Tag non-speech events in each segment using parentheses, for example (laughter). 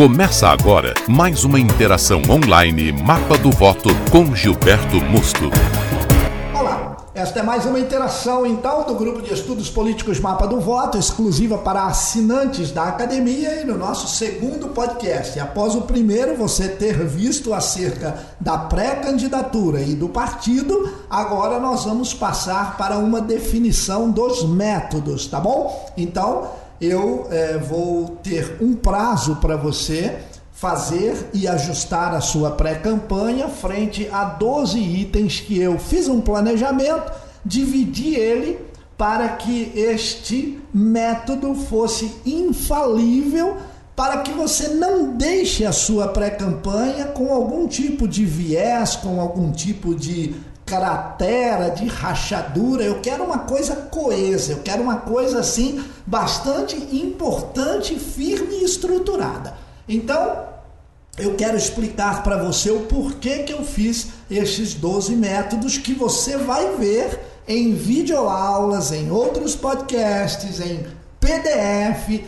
Começa agora mais uma interação online Mapa do Voto com Gilberto Musto. Olá, esta é mais uma interação então do grupo de estudos políticos Mapa do Voto, exclusiva para assinantes da academia e no nosso segundo podcast. Após o primeiro você ter visto acerca da pré-candidatura e do partido, agora nós vamos passar para uma definição dos métodos, tá bom? Então, eu é, vou ter um prazo para você fazer e ajustar a sua pré-campanha frente a 12 itens que eu fiz um planejamento, dividi ele para que este método fosse infalível para que você não deixe a sua pré-campanha com algum tipo de viés, com algum tipo de cratera, de rachadura. Eu quero uma coisa coesa, eu quero uma coisa assim bastante importante, firme e estruturada. Então, eu quero explicar para você o porquê que eu fiz esses 12 métodos que você vai ver em videoaulas, em outros podcasts, em PDF.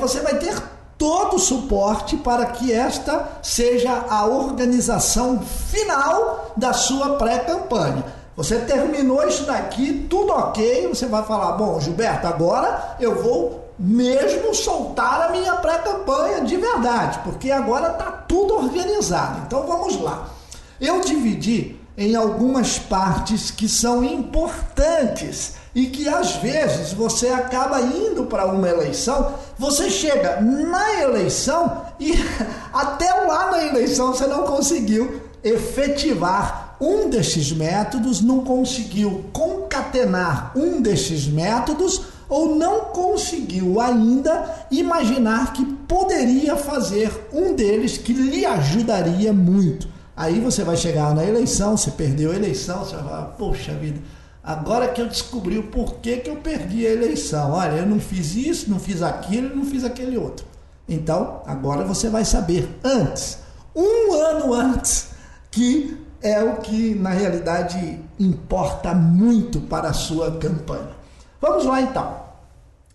Você vai ter todo o suporte para que esta seja a organização final da sua pré-campanha. Você terminou isso daqui, tudo ok, você vai falar: Bom, Gilberto, agora eu vou mesmo soltar a minha pré-campanha de verdade, porque agora está tudo organizado. Então vamos lá. Eu dividi em algumas partes que são importantes e que às vezes você acaba indo para uma eleição, você chega na eleição e (laughs) até lá na eleição você não conseguiu efetivar um desses métodos, não conseguiu concatenar um desses métodos ou não conseguiu ainda imaginar que poderia fazer um deles que lhe ajudaria muito. Aí você vai chegar na eleição, você perdeu a eleição, você vai falar, poxa vida, Agora que eu descobri o porquê que eu perdi a eleição. Olha, eu não fiz isso, não fiz aquilo, não fiz aquele outro. Então, agora você vai saber antes, um ano antes, que é o que na realidade importa muito para a sua campanha. Vamos lá então.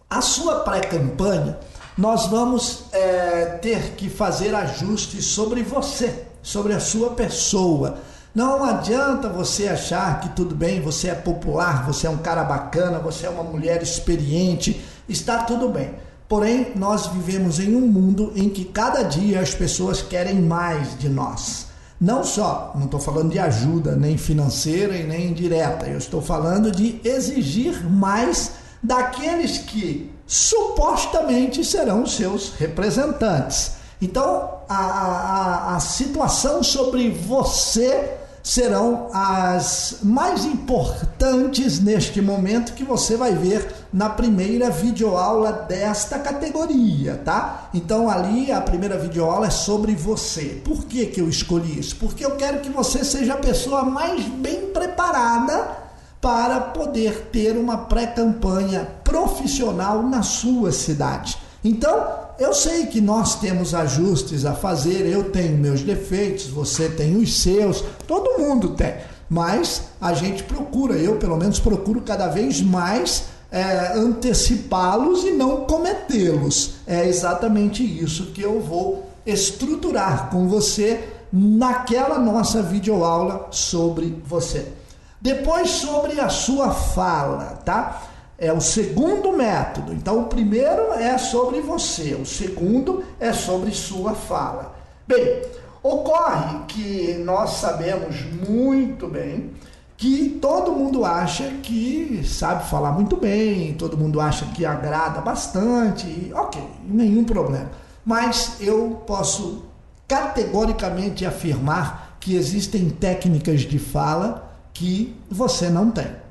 A sua pré-campanha, nós vamos é, ter que fazer ajustes sobre você, sobre a sua pessoa não adianta você achar que tudo bem, você é popular, você é um cara bacana, você é uma mulher experiente, está tudo bem. Porém, nós vivemos em um mundo em que cada dia as pessoas querem mais de nós. Não só, não estou falando de ajuda nem financeira e nem direta, eu estou falando de exigir mais daqueles que supostamente serão seus representantes. Então, a, a, a situação sobre você serão as mais importantes neste momento que você vai ver na primeira videoaula desta categoria, tá? Então ali a primeira videoaula é sobre você. Por que, que eu escolhi isso? Porque eu quero que você seja a pessoa mais bem preparada para poder ter uma pré-campanha profissional na sua cidade. Então, eu sei que nós temos ajustes a fazer, eu tenho meus defeitos, você tem os seus, todo mundo tem. Mas a gente procura, eu pelo menos procuro cada vez mais é, antecipá-los e não cometê-los. É exatamente isso que eu vou estruturar com você naquela nossa videoaula sobre você. Depois sobre a sua fala, tá? É o segundo método. Então, o primeiro é sobre você, o segundo é sobre sua fala. Bem, ocorre que nós sabemos muito bem que todo mundo acha que sabe falar muito bem, todo mundo acha que agrada bastante, ok, nenhum problema. Mas eu posso categoricamente afirmar que existem técnicas de fala que você não tem.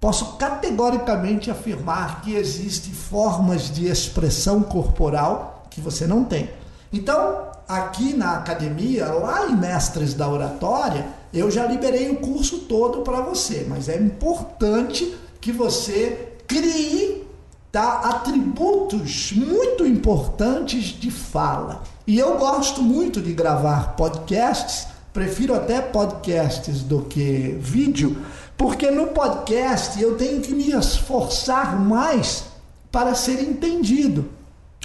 Posso categoricamente afirmar que existem formas de expressão corporal que você não tem. Então, aqui na academia, lá em Mestres da Oratória, eu já liberei o curso todo para você, mas é importante que você crie tá, atributos muito importantes de fala. E eu gosto muito de gravar podcasts, prefiro até podcasts do que vídeo, porque no podcast eu tenho que me esforçar mais para ser entendido.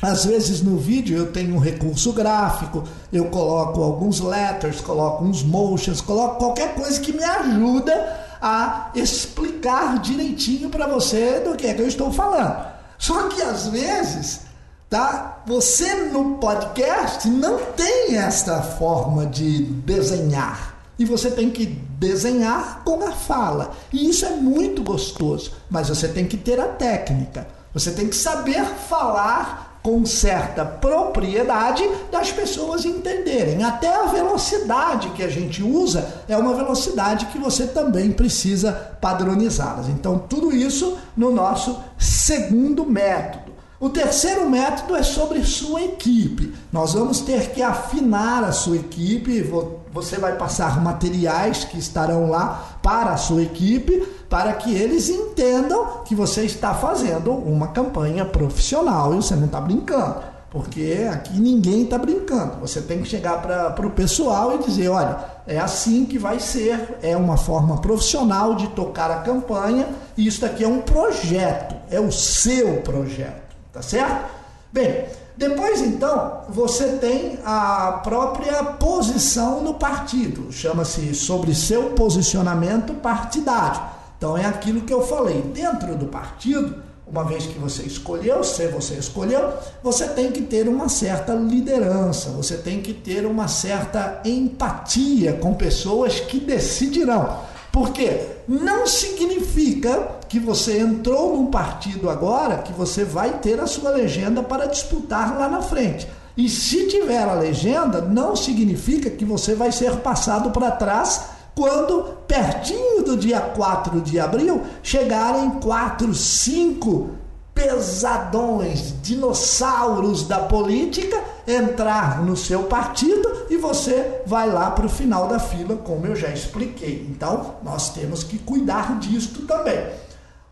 Às vezes no vídeo eu tenho um recurso gráfico, eu coloco alguns letters, coloco uns motions, coloco qualquer coisa que me ajuda a explicar direitinho para você do que é que eu estou falando. Só que às vezes, tá? Você no podcast não tem esta forma de desenhar. E você tem que desenhar com a fala. E isso é muito gostoso, mas você tem que ter a técnica. Você tem que saber falar com certa propriedade das pessoas entenderem. Até a velocidade que a gente usa é uma velocidade que você também precisa padronizá-las. Então, tudo isso no nosso segundo método. O terceiro método é sobre sua equipe. Nós vamos ter que afinar a sua equipe. Você vai passar materiais que estarão lá para a sua equipe para que eles entendam que você está fazendo uma campanha profissional e você não está brincando. Porque aqui ninguém está brincando. Você tem que chegar para o pessoal e dizer: olha, é assim que vai ser, é uma forma profissional de tocar a campanha, e isso daqui é um projeto, é o seu projeto, tá certo? Bem, depois então você tem a própria posição no partido, chama-se sobre seu posicionamento partidário. Então é aquilo que eu falei. Dentro do partido, uma vez que você escolheu, se você escolheu, você tem que ter uma certa liderança, você tem que ter uma certa empatia com pessoas que decidirão. Porque não significa que você entrou num partido agora que você vai ter a sua legenda para disputar lá na frente. E se tiver a legenda, não significa que você vai ser passado para trás quando, pertinho do dia 4 de abril, chegarem quatro, cinco pesadões, dinossauros da política, entrar no seu partido e você vai lá para o final da fila, como eu já expliquei. Então, nós temos que cuidar disto também.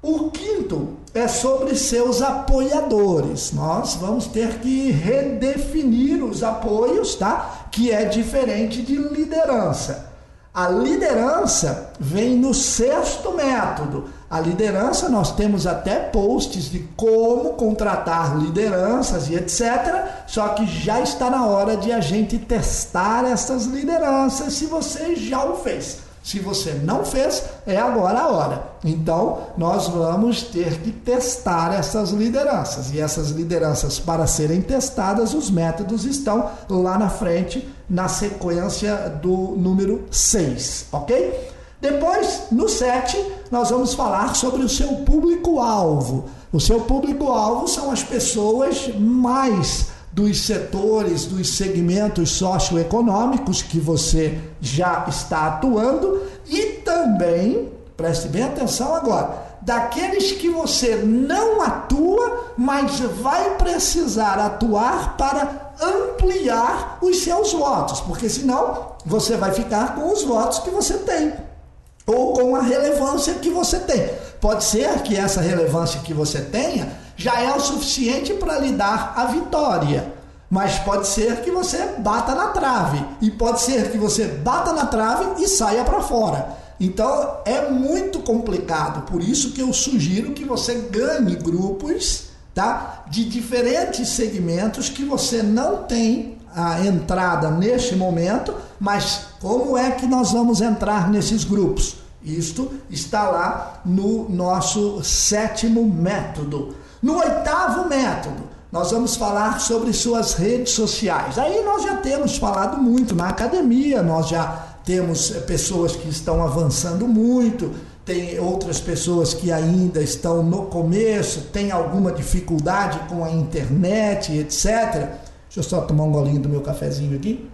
O quinto é sobre seus apoiadores. Nós vamos ter que redefinir os apoios, tá? Que é diferente de liderança. A liderança vem no sexto método. A liderança, nós temos até posts de como contratar lideranças e etc. Só que já está na hora de a gente testar essas lideranças se você já o fez. Se você não fez, é agora a hora. Então, nós vamos ter que testar essas lideranças. E essas lideranças, para serem testadas, os métodos estão lá na frente, na sequência do número 6, ok? Depois, no 7, nós vamos falar sobre o seu público-alvo. O seu público-alvo são as pessoas mais dos setores, dos segmentos socioeconômicos que você já está atuando e também, preste bem atenção agora, daqueles que você não atua, mas vai precisar atuar para ampliar os seus votos, porque senão você vai ficar com os votos que você tem ou com a relevância que você tem. Pode ser que essa relevância que você tenha já é o suficiente para lhe dar a vitória. Mas pode ser que você bata na trave e pode ser que você bata na trave e saia para fora. Então é muito complicado, por isso que eu sugiro que você ganhe grupos, tá? De diferentes segmentos que você não tem a entrada neste momento, mas como é que nós vamos entrar nesses grupos? Isto está lá no nosso sétimo método. No oitavo método, nós vamos falar sobre suas redes sociais. Aí nós já temos falado muito na academia, nós já temos eh, pessoas que estão avançando muito, tem outras pessoas que ainda estão no começo, tem alguma dificuldade com a internet, etc. Deixa eu só tomar um golinho do meu cafezinho aqui.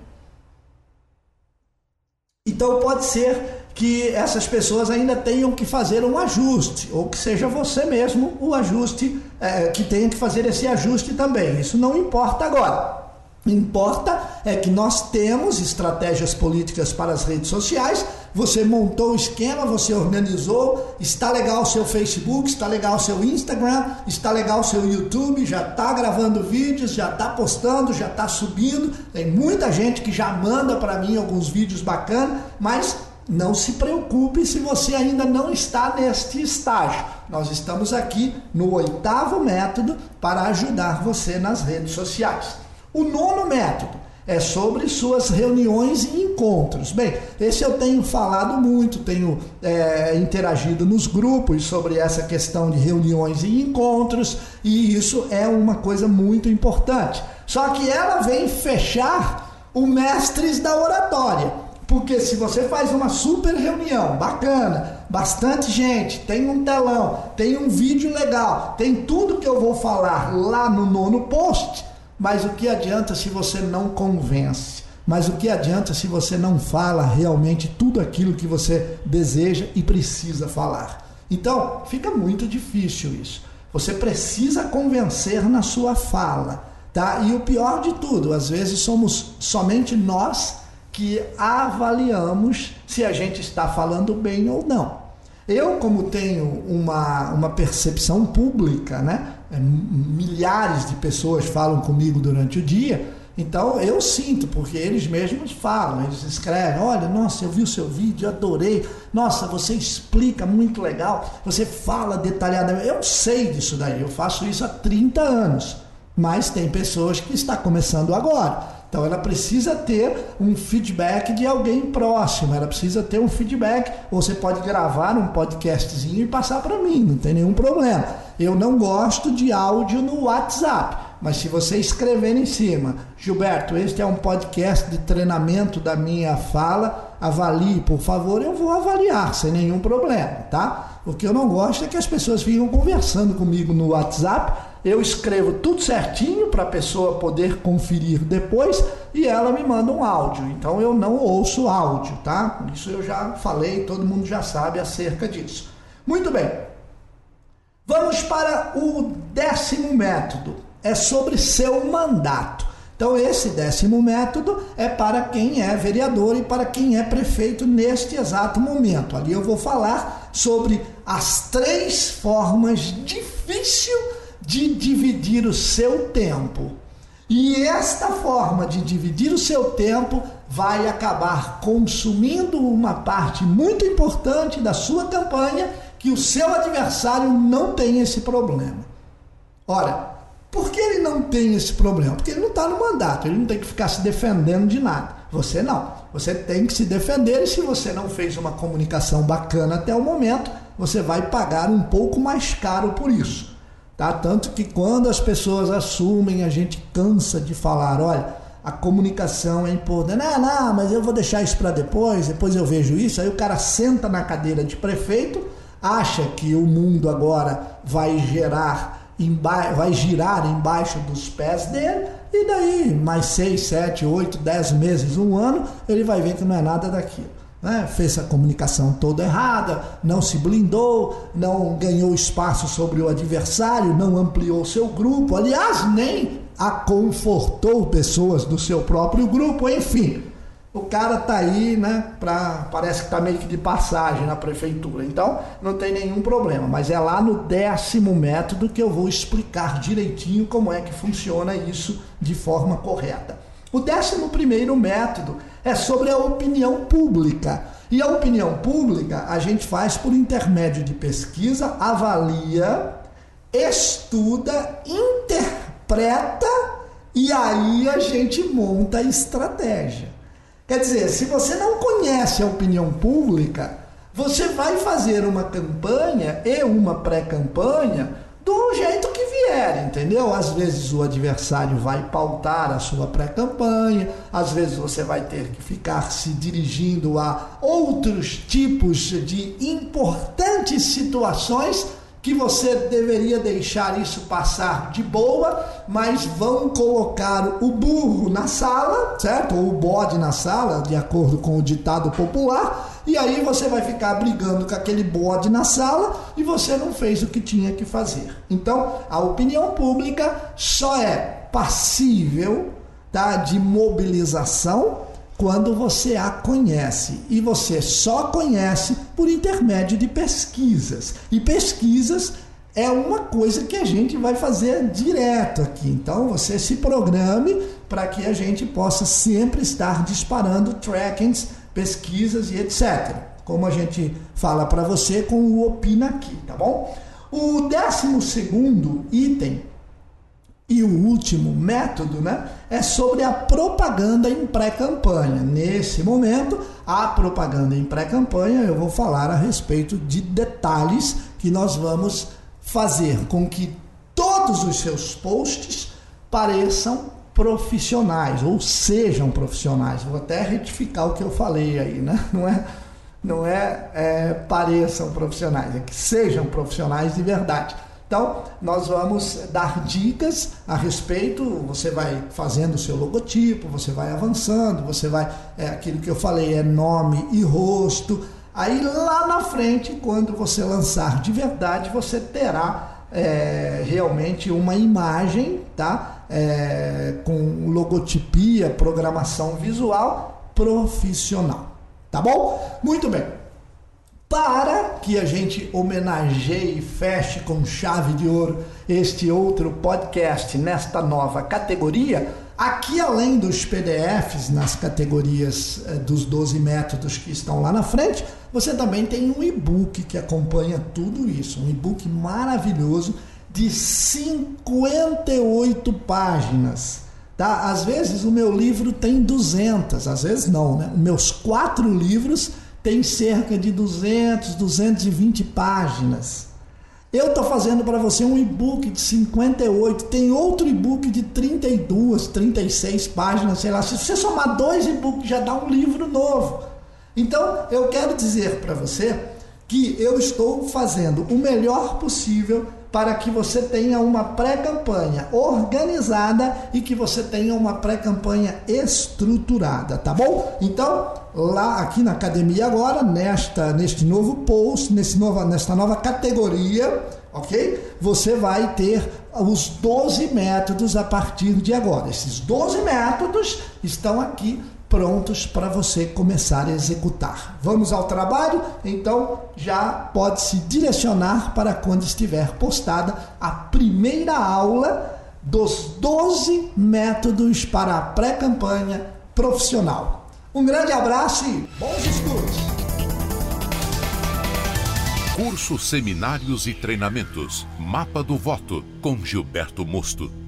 Então pode ser que essas pessoas ainda tenham que fazer um ajuste, ou que seja você mesmo o ajuste, é, que tenha que fazer esse ajuste também. Isso não importa agora. Importa é que nós temos estratégias políticas para as redes sociais. Você montou o esquema, você organizou, está legal o seu Facebook, está legal o seu Instagram, está legal o seu YouTube, já está gravando vídeos, já está postando, já está subindo. Tem muita gente que já manda para mim alguns vídeos bacanas, mas não se preocupe se você ainda não está neste estágio. Nós estamos aqui no oitavo método para ajudar você nas redes sociais. O nono método é sobre suas reuniões e encontros. Bem, esse eu tenho falado muito, tenho é, interagido nos grupos sobre essa questão de reuniões e encontros, e isso é uma coisa muito importante. Só que ela vem fechar o mestres da oratória. Porque se você faz uma super reunião bacana, bastante gente, tem um telão, tem um vídeo legal, tem tudo que eu vou falar lá no nono post, mas o que adianta se você não convence? Mas o que adianta se você não fala realmente tudo aquilo que você deseja e precisa falar? Então, fica muito difícil isso. Você precisa convencer na sua fala, tá? E o pior de tudo, às vezes somos somente nós que avaliamos se a gente está falando bem ou não. Eu, como tenho uma, uma percepção pública, né? É, milhares de pessoas falam comigo durante o dia, então eu sinto, porque eles mesmos falam, eles escrevem: olha, nossa, eu vi o seu vídeo, adorei, nossa, você explica muito legal, você fala detalhadamente. Eu sei disso daí, eu faço isso há 30 anos, mas tem pessoas que estão começando agora. Então ela precisa ter um feedback de alguém próximo, ela precisa ter um feedback. Ou você pode gravar um podcastzinho e passar para mim, não tem nenhum problema. Eu não gosto de áudio no WhatsApp, mas se você escrever em cima, Gilberto, este é um podcast de treinamento da minha fala, avalie, por favor, eu vou avaliar sem nenhum problema, tá? O que eu não gosto é que as pessoas ficam conversando comigo no WhatsApp eu escrevo tudo certinho para a pessoa poder conferir depois e ela me manda um áudio. Então eu não ouço áudio, tá? Isso eu já falei, todo mundo já sabe acerca disso. Muito bem. Vamos para o décimo método. É sobre seu mandato. Então, esse décimo método é para quem é vereador e para quem é prefeito neste exato momento. Ali eu vou falar sobre as três formas difíceis de dividir o seu tempo. E esta forma de dividir o seu tempo vai acabar consumindo uma parte muito importante da sua campanha que o seu adversário não tem esse problema. Ora, por que ele não tem esse problema? Porque ele não está no mandato, ele não tem que ficar se defendendo de nada. Você não. Você tem que se defender e se você não fez uma comunicação bacana até o momento, você vai pagar um pouco mais caro por isso. Tá? Tanto que quando as pessoas assumem, a gente cansa de falar, olha, a comunicação é importante. Não, não, mas eu vou deixar isso para depois, depois eu vejo isso. Aí o cara senta na cadeira de prefeito, acha que o mundo agora vai gerar, vai girar embaixo dos pés dele, e daí mais seis, sete, oito, dez meses, um ano, ele vai ver que não é nada daquilo né? fez a comunicação toda errada, não se blindou, não ganhou espaço sobre o adversário, não ampliou seu grupo, aliás, nem aconfortou pessoas do seu próprio grupo, enfim. O cara tá aí, né, pra, parece que tá meio que de passagem na prefeitura. Então, não tem nenhum problema, mas é lá no décimo método que eu vou explicar direitinho como é que funciona isso de forma correta. O décimo primeiro método é sobre a opinião pública. E a opinião pública a gente faz por intermédio de pesquisa, avalia, estuda, interpreta e aí a gente monta a estratégia. Quer dizer, se você não conhece a opinião pública, você vai fazer uma campanha e uma pré-campanha do jeito que entendeu? Às vezes o adversário vai pautar a sua pré-campanha, às vezes você vai ter que ficar se dirigindo a outros tipos de importantes situações que você deveria deixar isso passar de boa, mas vão colocar o burro na sala, certo? Ou o bode na sala, de acordo com o ditado popular, e aí você vai ficar brigando com aquele bode na sala e você não fez o que tinha que fazer. Então, a opinião pública só é passível tá, de mobilização quando você a conhece. E você só conhece por intermédio de pesquisas. E pesquisas é uma coisa que a gente vai fazer direto aqui. Então você se programe para que a gente possa sempre estar disparando trackings pesquisas e etc. Como a gente fala para você com o Opina aqui, tá bom? O décimo segundo item e o último método né, é sobre a propaganda em pré-campanha. Nesse momento, a propaganda em pré-campanha, eu vou falar a respeito de detalhes que nós vamos fazer com que todos os seus posts pareçam profissionais ou sejam profissionais. Vou até retificar o que eu falei aí, né? (laughs) Não é, não é, é pareçam profissionais, é que sejam profissionais de verdade. Então, nós vamos dar dicas a respeito. Você vai fazendo o seu logotipo, você vai avançando, você vai. É aquilo que eu falei, é nome e rosto. Aí lá na frente, quando você lançar de verdade, você terá é, realmente uma imagem, tá? É, com logotipia, programação visual profissional. Tá bom? Muito bem para que a gente homenageie e feche com chave de ouro este outro podcast nesta nova categoria, aqui além dos PDFs nas categorias eh, dos 12 métodos que estão lá na frente, você também tem um e-book que acompanha tudo isso, um e-book maravilhoso de 58 páginas. Tá? Às vezes o meu livro tem 200, às vezes não, né? Meus quatro livros tem cerca de 200, 220 páginas. Eu estou fazendo para você um e-book de 58, tem outro e-book de 32, 36 páginas, sei lá. Se você somar dois e-books, já dá um livro novo. Então, eu quero dizer para você que eu estou fazendo o melhor possível para que você tenha uma pré-campanha organizada e que você tenha uma pré-campanha estruturada, tá bom? Então, lá aqui na academia agora, nesta neste novo post, nesse nova, nesta nova categoria, ok? Você vai ter os 12 métodos a partir de agora. Esses 12 métodos estão aqui prontos para você começar a executar. Vamos ao trabalho? Então já pode se direcionar para quando estiver postada a primeira aula dos 12 métodos para a pré-campanha profissional. Um grande abraço e bons estudos! Cursos, seminários e treinamentos. Mapa do Voto com Gilberto Mosto.